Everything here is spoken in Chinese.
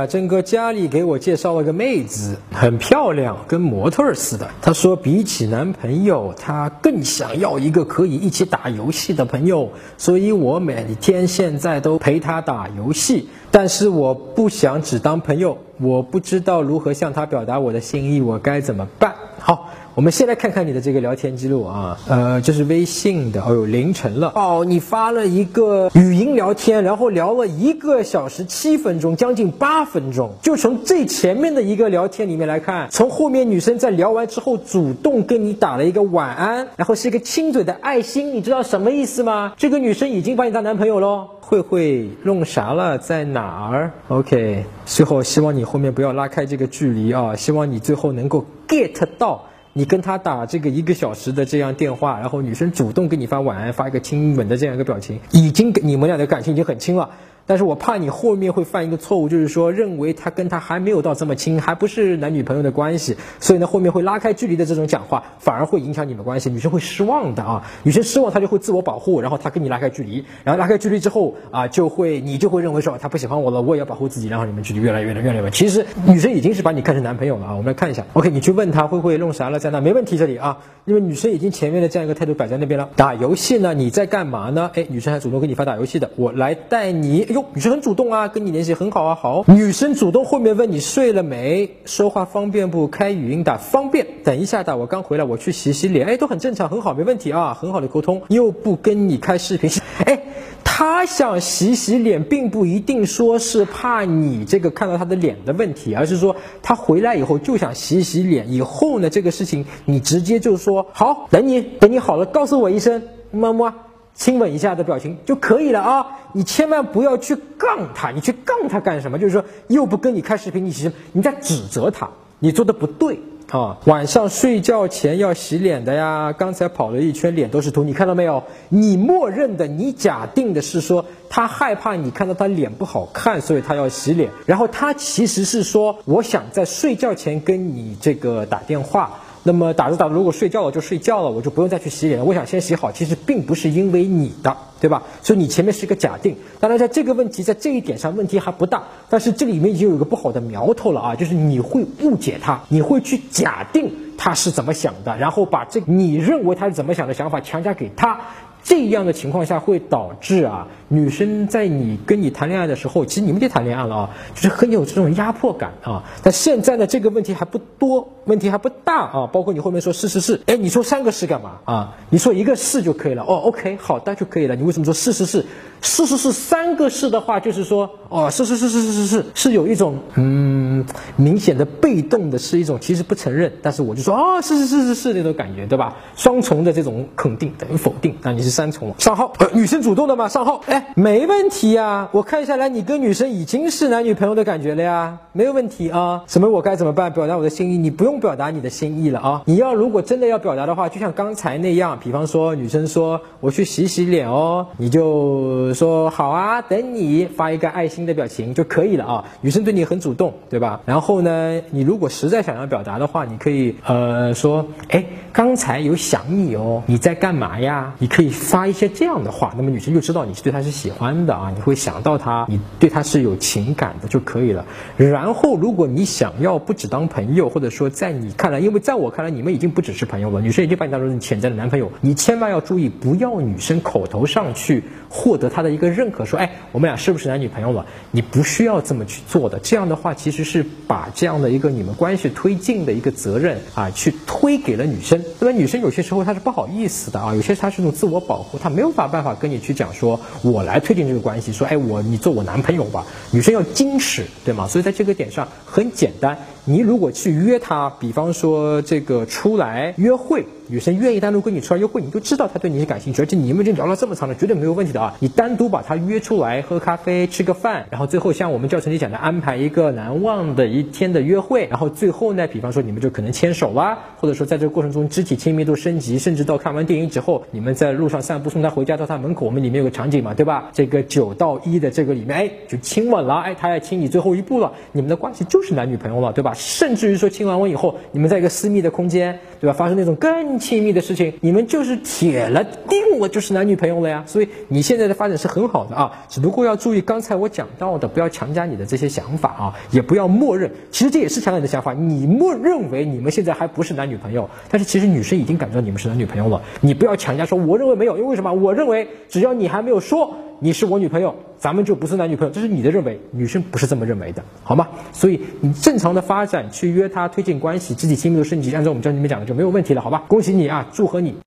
啊，真哥家里给我介绍了个妹子，很漂亮，跟模特似的。她说比起男朋友，她更想要一个可以一起打游戏的朋友，所以我每天现在都陪她打游戏。但是我不想只当朋友，我不知道如何向她表达我的心意，我该怎么办？好。我们先来看看你的这个聊天记录啊，呃，这是微信的，哦呦，凌晨了哦，你发了一个语音聊天，然后聊了一个小时七分钟，将近八分钟。就从最前面的一个聊天里面来看，从后面女生在聊完之后主动跟你打了一个晚安，然后是一个亲嘴的爱心，你知道什么意思吗？这个女生已经把你当男朋友喽。慧慧弄啥了？在哪儿？OK，最后希望你后面不要拉开这个距离啊，希望你最后能够 get 到。你跟他打这个一个小时的这样电话，然后女生主动给你发晚安，发一个亲吻的这样一个表情，已经你们俩的感情已经很亲了。但是我怕你后面会犯一个错误，就是说认为他跟他还没有到这么亲，还不是男女朋友的关系，所以呢后面会拉开距离的这种讲话，反而会影响你们关系，女生会失望的啊，女生失望她就会自我保护，然后她跟你拉开距离，然后拉开距离之后啊就会你就会认为说他不喜欢我了，我也要保护自己，然后你们距离越来越远越来越远。其实女生已经是把你看成男朋友了啊，我们来看一下，OK，你去问他会不会弄啥了在那没问题这里啊，因为女生已经前面的这样一个态度摆在那边了。打游戏呢你在干嘛呢？哎，女生还主动给你发打游戏的，我来带你，女生很主动啊。跟你联系很好啊，好。女生主动后面问你睡了没，说话方便不？开语音打方便。等一下打，我刚回来，我去洗洗脸。哎，都很正常，很好，没问题啊，很好的沟通。又不跟你开视频，哎，他想洗洗脸，并不一定说是怕你这个看到他的脸的问题，而是说他回来以后就想洗洗脸。以后呢，这个事情你直接就说好，等你等你好了，告诉我一声，么么。亲吻一下的表情就可以了啊！你千万不要去杠他，你去杠他干什么？就是说又不跟你开视频，你其实你在指责他，你做的不对啊！晚上睡觉前要洗脸的呀，刚才跑了一圈脸都是土，你看到没有？你默认的，你假定的是说他害怕你看到他脸不好看，所以他要洗脸，然后他其实是说我想在睡觉前跟你这个打电话。那么打着打着，如果睡觉了就睡觉了，我就不用再去洗脸了。我想先洗好，其实并不是因为你的，对吧？所以你前面是一个假定。当然，在这个问题在这一点上问题还不大，但是这里面已经有一个不好的苗头了啊，就是你会误解他，你会去假定他是怎么想的，然后把这你认为他是怎么想的想法强加给他。这样的情况下会导致啊，女生在你跟你谈恋爱的时候，其实你们就谈恋爱了啊，就是很有这种压迫感啊。但现在呢，这个问题还不多，问题还不大啊。包括你后面说是是是，哎，你说三个是干嘛啊？你说一个是就可以了。哦，OK，好的就可以了。你为什么说是是是？是是是三个是的话，就是说，哦，是是是是是是是，是有一种嗯明显的被动的，是一种其实不承认，但是我就说，哦，是是是是是那种感觉，对吧？双重的这种肯定等于否定，那你是三重上号，女生主动的嘛？上号，哎，没问题呀，我看下来你跟女生已经是男女朋友的感觉了呀，没有问题啊。什么我该怎么办？表达我的心意？你不用表达你的心意了啊。你要如果真的要表达的话，就像刚才那样，比方说女生说我去洗洗脸哦，你就。说好啊，等你发一个爱心的表情就可以了啊。女生对你很主动，对吧？然后呢，你如果实在想要表达的话，你可以呃说，哎，刚才有想你哦，你在干嘛呀？你可以发一些这样的话，那么女生就知道你是对她是喜欢的啊，你会想到她，你对她是有情感的就可以了。然后，如果你想要不只当朋友，或者说在你看来，因为在我看来，你们已经不只是朋友了，女生已经把你当成你潜在的男朋友，你千万要注意，不要女生口头上去获得。他的一个认可，说，哎，我们俩是不是男女朋友了？你不需要这么去做的。这样的话，其实是把这样的一个你们关系推进的一个责任啊，去推给了女生。那么女生有些时候她是不好意思的啊，有些她是一种自我保护，她没有法办法跟你去讲说，我来推进这个关系，说，哎，我你做我男朋友吧。女生要矜持，对吗？所以在这个点上很简单。你如果去约她，比方说这个出来约会，女生愿意单独跟你出来约会，你就知道她对你是感兴趣，而且你们已经聊了这么长了，绝对没有问题的啊！你单独把她约出来喝咖啡、吃个饭，然后最后像我们教程里讲的，安排一个难忘的一天的约会，然后最后呢，比方说你们就可能牵手啦，或者说在这个过程中肢体亲密度升级，甚至到看完电影之后，你们在路上散步送她回家到她门口，我们里面有个场景嘛，对吧？这个九到一的这个里面，哎，就亲吻了，哎，他要亲你最后一步了，你们的关系就是男女朋友了，对吧？甚至于说亲完吻以后，你们在一个私密的空间，对吧？发生那种更亲密的事情，你们就是铁了定了，就是男女朋友了呀。所以你现在的发展是很好的啊，只不过要注意刚才我讲到的，不要强加你的这些想法啊，也不要默认。其实这也是强加你的想法，你默认为你们现在还不是男女朋友，但是其实女生已经感觉到你们是男女朋友了。你不要强加说，我认为没有，因为为什么？我认为只要你还没有说。你是我女朋友，咱们就不是男女朋友，这是你的认为，女生不是这么认为的，好吗？所以你正常的发展去约她推进关系，自己亲密的升级，按照我们教你们讲的就没有问题了，好吧？恭喜你啊，祝贺你。